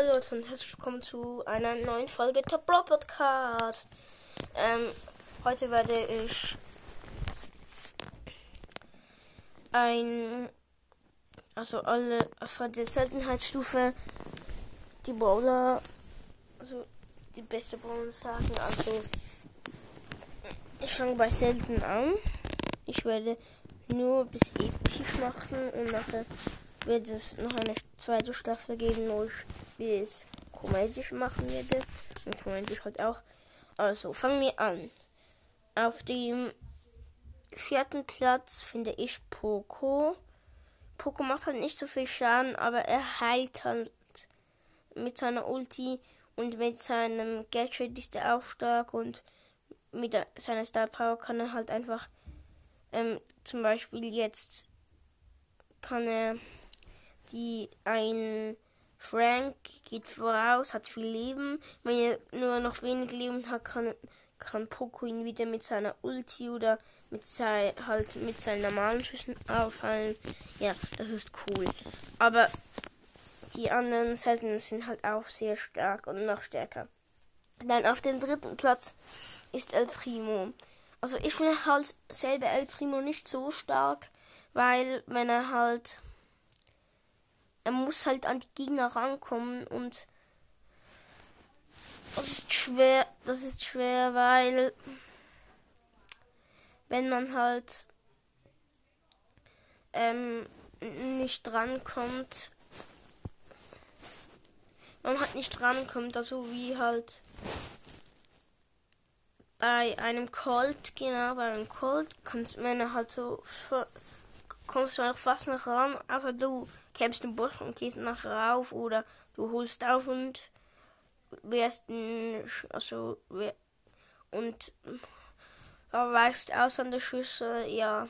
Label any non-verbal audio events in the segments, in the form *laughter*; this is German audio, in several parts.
Hallo Leute und herzlich willkommen zu einer neuen Folge Top Bro Podcast. Ähm, heute werde ich ein, also alle von der Seltenheitsstufe die Brawler, also die beste Brawler sagen. Also ich fange bei selten an. Ich werde nur bis episch machen und nachher wird es noch eine zweite Staffel geben, wo ich bis komödisch machen werde. Und komödisch halt auch. Also, fangen wir an. Auf dem vierten Platz finde ich Poco. Poco macht halt nicht so viel Schaden, aber er heilt halt mit seiner Ulti und mit seinem Gadget ist er auch stark und mit seiner Star Power kann er halt einfach ähm, zum Beispiel jetzt kann er die ein Frank geht voraus, hat viel Leben. Wenn er nur noch wenig Leben hat, kann, kann Poco ihn wieder mit seiner Ulti oder mit sein, halt mit seinen normalen Schüssen auffallen. Ja, das ist cool. Aber die anderen Seiten sind halt auch sehr stark und noch stärker. Dann auf dem dritten Platz ist El Primo. Also ich finde halt selber El Primo nicht so stark, weil wenn er halt er muss halt an die Gegner rankommen und das ist schwer, das ist schwer, weil wenn man halt ähm, nicht drankommt, man halt nicht drankommt, also wie halt bei einem Colt, genau, bei einem Colt kannst man halt so kommst du einfach fast noch ran, also du kämpfst den Boss und gehst nachher rauf oder du holst auf und wirst also und weichst aus an der Schüsse, ja.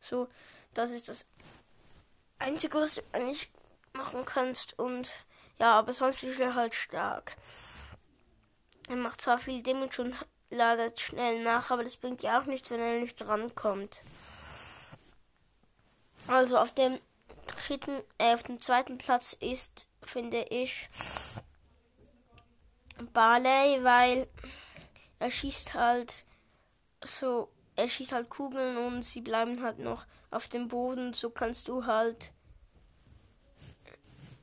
So, das ist das Einzige, was du eigentlich machen kannst und ja, aber sonst ist er halt stark. Er macht zwar viel Damage und ladet schnell nach, aber das bringt ja auch nichts, wenn er nicht rankommt. Also auf dem dritten, äh, auf dem zweiten Platz ist, finde ich, Barley, weil er schießt halt so, er schießt halt Kugeln und sie bleiben halt noch auf dem Boden. So kannst du halt,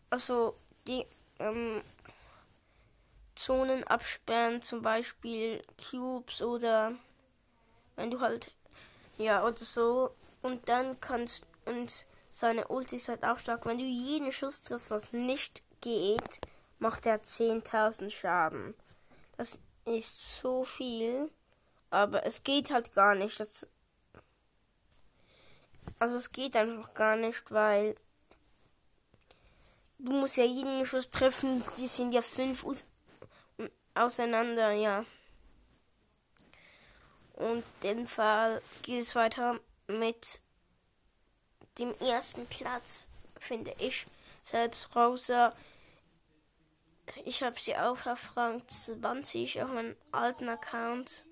also die ähm, Zonen absperren, zum Beispiel Cubes oder wenn du halt, ja, oder so. Und dann kannst und seine Ulti ist halt auch stark. Wenn du jeden Schuss triffst, was nicht geht, macht er 10.000 Schaden. Das ist so viel. Aber es geht halt gar nicht. Das also es geht einfach gar nicht, weil du musst ja jeden Schuss treffen. Die sind ja fünf auseinander, ja. Und in dem Fall geht es weiter mit dem ersten Platz, finde ich. Selbst Rosa. Ich habe sie auf Rang 20 auf meinem alten Account.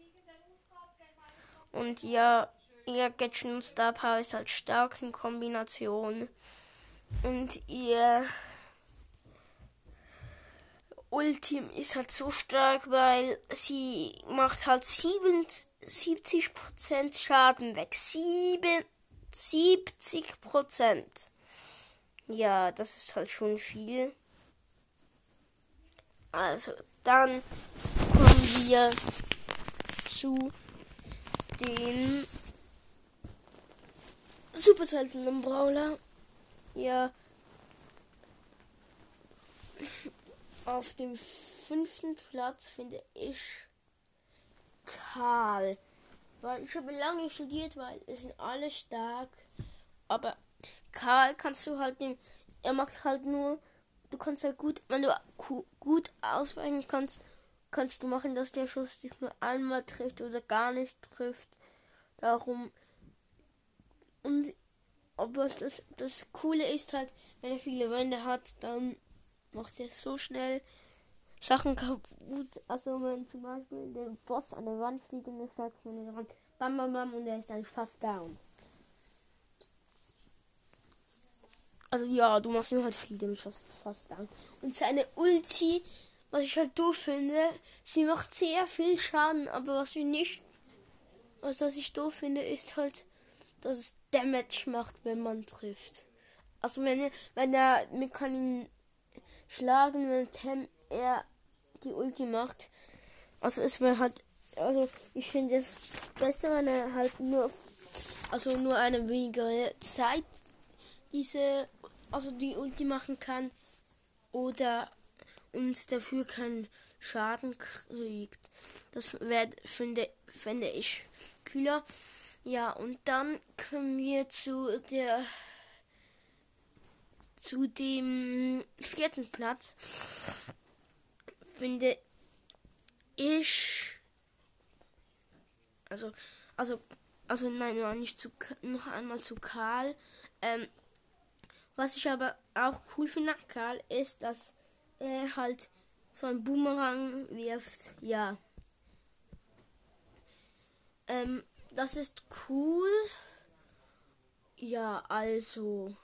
Und ja, ihr Gadget und Star Power ist halt stark in Kombination. Und ihr Ultim ist halt so stark, weil sie macht halt 70% Schaden weg. 7 70 Prozent. Ja, das ist halt schon viel. Also, dann kommen wir zu den super seltenen Brawler. Ja. Auf dem fünften Platz finde ich Karl. Weil ich habe lange studiert, weil es sind alle stark. Aber Karl kannst du halt nehmen. Er macht halt nur. Du kannst halt gut, wenn du gut ausweichen kannst, kannst du machen, dass der Schuss dich nur einmal trifft oder gar nicht trifft. Darum. Und aber das, das Coole ist halt, wenn er viele Wände hat, dann macht er so schnell Sachen kaputt. Also wenn zum Beispiel der Boss an der Wand steht und es sagt von der Wand bam bam bam und er ist dann fast down. Also ja, du machst mir halt viel Damage, fast an. Und seine Ulti, was ich halt doof finde, sie macht sehr viel Schaden, aber was ich nicht, was, was ich doof finde, ist halt, dass es Damage macht, wenn man trifft. Also wenn, wenn er, man kann ihn schlagen, wenn er die Ulti macht. Also ist mir halt, also ich finde es besser, wenn er halt nur, also nur eine wenigere Zeit diese, also die Ulti machen kann oder uns dafür keinen Schaden kriegt. Das wär, finde, finde ich kühler. Ja, und dann kommen wir zu der zu dem vierten Platz. Finde ich also also also nein, noch nicht zu noch einmal zu Karl. Ähm, was ich aber auch cool finde, Karl, ist, dass er halt so ein Boomerang wirft. Ja. Ähm, das ist cool. Ja, also.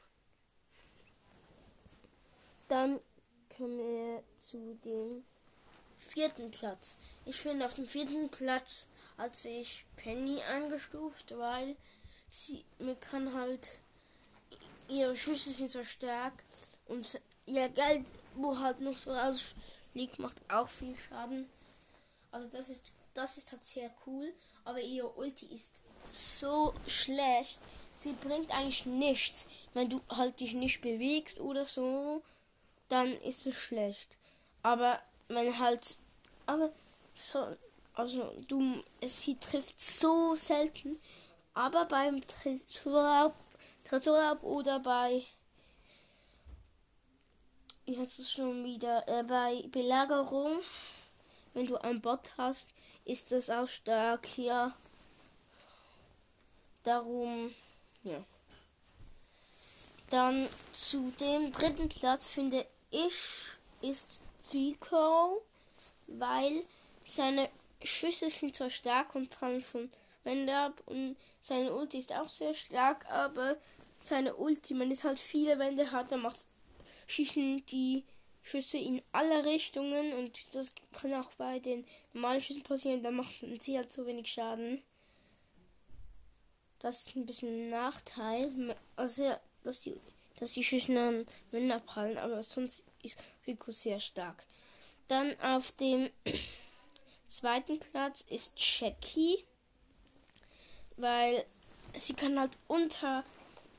Dann kommen wir zu dem vierten Platz. Ich finde auf dem vierten Platz hat sich Penny eingestuft, weil sie mir kann halt ihre Schüsse sind so stark und ihr Geld, wo halt noch so rausliegt, macht auch viel Schaden. Also das ist das ist halt sehr cool, aber ihr Ulti ist so schlecht. Sie bringt eigentlich nichts. Wenn du halt dich nicht bewegst oder so, dann ist es schlecht. Aber wenn halt, aber so, also du, sie trifft so selten. Aber beim Tresorraub, Tresorraub oder bei, wie heißt es schon wieder, äh, bei Belagerung, wenn du ein Bot hast, ist das auch stark, ja. Darum, ja. Dann zu dem dritten Platz finde ich ist Zico, weil seine Schüsse sind zwar stark und fallen von Wände ab und seine Ulti ist auch sehr stark, aber seine Ulti, wenn es halt viele Wände hat, dann macht schießen die Schüsse in alle Richtungen und das kann auch bei den normalen Schüssen passieren, da macht sie halt so wenig Schaden. Das ist ein bisschen ein Nachteil. Also, dass die, dass die Schüsse an Wände abprallen, aber sonst ist Rico sehr stark. Dann auf dem *clears throat* zweiten Platz ist Jackie, weil sie kann halt unter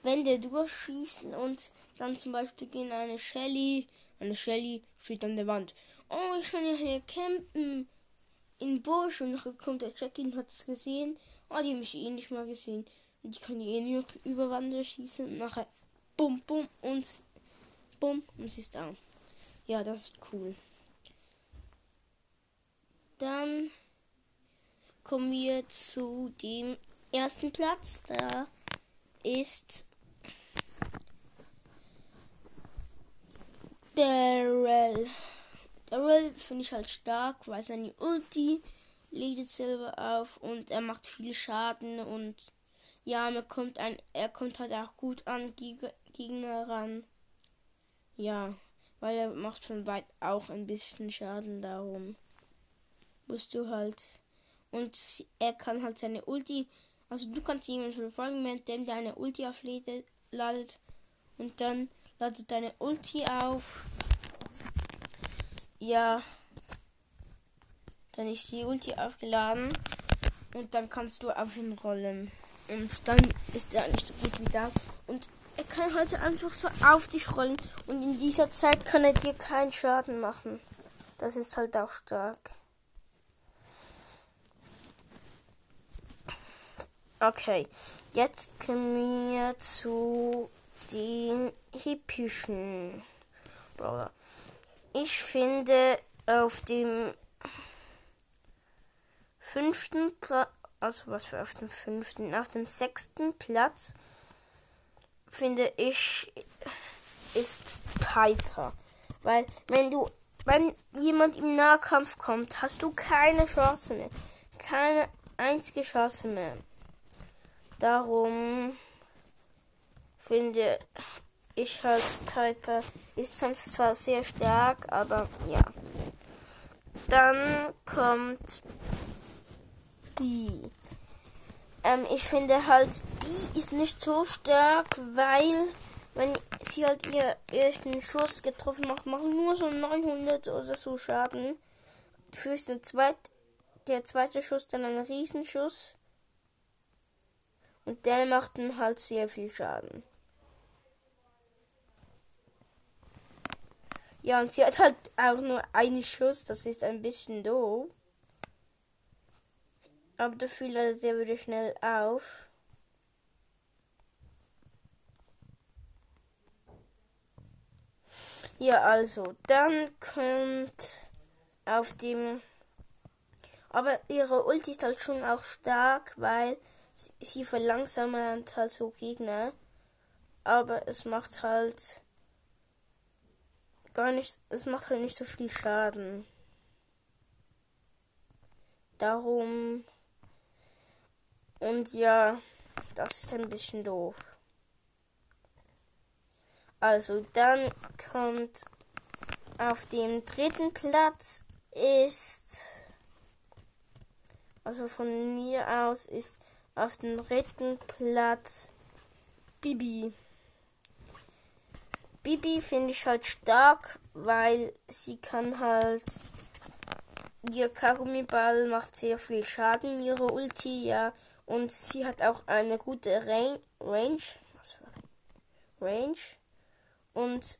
Wände durchschießen und dann zum Beispiel gehen eine Shelly eine Shelly steht an der Wand. Oh, ich kann ja hier campen. In Busch. Und nachher kommt der Jackie und hat es gesehen. Oh, die haben mich eh nicht mal gesehen. Und ich kann die eh nur über Wand schießen. Und nachher bum, bum und bum und sie ist da. Ja, das ist cool. Dann kommen wir zu dem ersten Platz. Da ist Daryl. Daryl finde ich halt stark, weil seine Ulti lädt selber auf und er macht viel Schaden und ja, man kommt ein, er kommt halt auch gut an Gegner ran. Ja, weil er macht von weit auch ein bisschen Schaden darum. Musst du halt. Und er kann halt seine Ulti. Also du kannst jemanden verfolgen, während der eine Ulti aufladet. Und dann lade deine Ulti auf. Ja. Dann ist die Ulti aufgeladen. Und dann kannst du auf ihn rollen. Und dann ist er nicht so gut wie da. Und kann halt einfach so auf dich rollen. Und in dieser Zeit kann er dir keinen Schaden machen. Das ist halt auch stark. Okay, jetzt kommen wir zu den hippischen Brawler. Ich finde auf dem fünften Platz, also was für auf dem fünften, auf dem sechsten Platz finde ich ist Piper. Weil wenn du, wenn jemand im Nahkampf kommt, hast du keine Chance mehr. Keine einzige Chance mehr. Darum finde ich halt Piper. Ist sonst zwar sehr stark, aber ja. Dann kommt B. Ähm, ich finde halt, B ist nicht so stark, weil wenn sie halt ihr ersten Schuss getroffen macht, machen nur so 900 oder so Schaden. Für den zweit, der zweite Schuss dann ein Riesenschuss. Und der macht dann halt sehr viel Schaden. Ja, und sie hat halt auch nur einen Schuss, das ist ein bisschen doof. Aber dafür ladet der wieder schnell auf. Ja, also, dann kommt auf dem. Aber ihre Ulti ist halt schon auch stark, weil sie verlangsamt halt so Gegner. Aber es macht halt gar nicht, es macht halt nicht so viel Schaden. Darum. Und ja, das ist ein bisschen doof. Also dann kommt auf dem dritten Platz ist, also von mir aus ist auf dem dritten Platz Bibi. Bibi finde ich halt stark, weil sie kann halt ihr Karummiball macht sehr viel Schaden, ihre Ulti, ja, und sie hat auch eine gute Range. Range? Und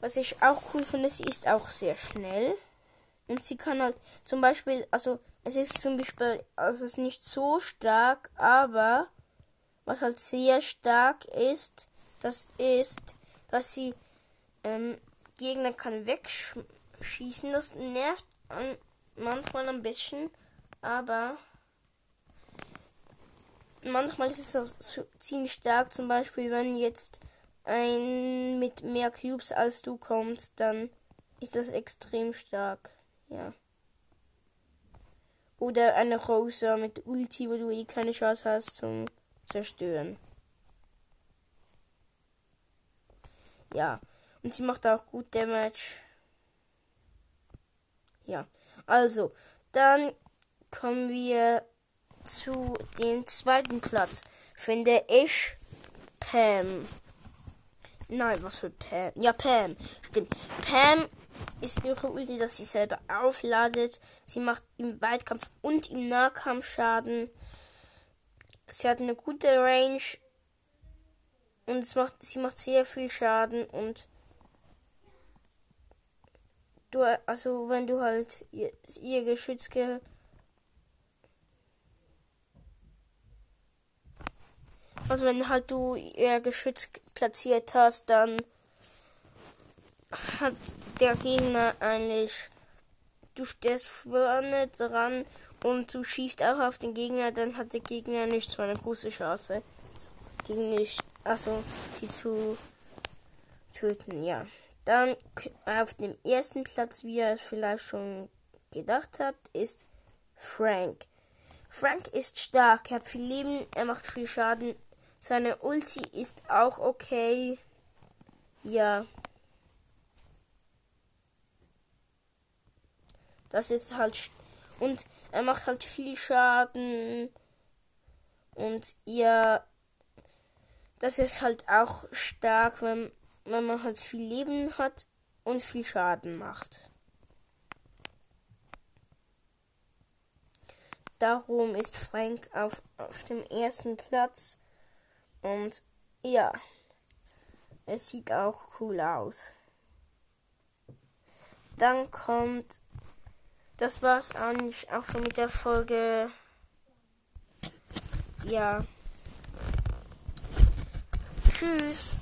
was ich auch cool finde, sie ist auch sehr schnell. Und sie kann halt zum Beispiel, also es ist zum Beispiel, also es ist nicht so stark, aber was halt sehr stark ist, das ist, dass sie ähm, Gegner kann wegschießen. Das nervt manchmal ein bisschen, aber manchmal ist es auch so ziemlich stark. Zum Beispiel, wenn jetzt ein mit mehr Cubes als du kommst, dann ist das extrem stark. Ja. Oder eine Rosa mit Ulti, wo du eh keine Chance hast zum Zerstören. Ja. Und sie macht auch gut Damage. Ja. Also, dann kommen wir zu dem zweiten Platz. Finde ich Pam. Nein, was für Pam? Ja, Pam. Stimmt. Pam ist ihre Ulti, dass sie selber aufladet. Sie macht im Weitkampf und im Nahkampf Schaden. Sie hat eine gute Range. Und es macht, sie macht sehr viel Schaden und du, also wenn du halt ihr, ihr Geschütz ge Also wenn halt du ihr Geschütz platziert hast, dann hat der Gegner eigentlich. Du stehst vorne dran und du schießt auch auf den Gegner, dann hat der Gegner nicht so eine große Chance gegen mich, also die zu töten, ja. Dann auf dem ersten Platz, wie ihr es vielleicht schon gedacht habt, ist Frank. Frank ist stark, er hat viel Leben, er macht viel Schaden, seine Ulti ist auch okay. Ja. Das ist halt. Und er macht halt viel Schaden. Und ja. Das ist halt auch stark, wenn, wenn man halt viel Leben hat und viel Schaden macht. Darum ist Frank auf, auf dem ersten Platz. Und ja, es sieht auch cool aus. Dann kommt, das war's eigentlich auch schon mit der Folge. Ja. Tschüss.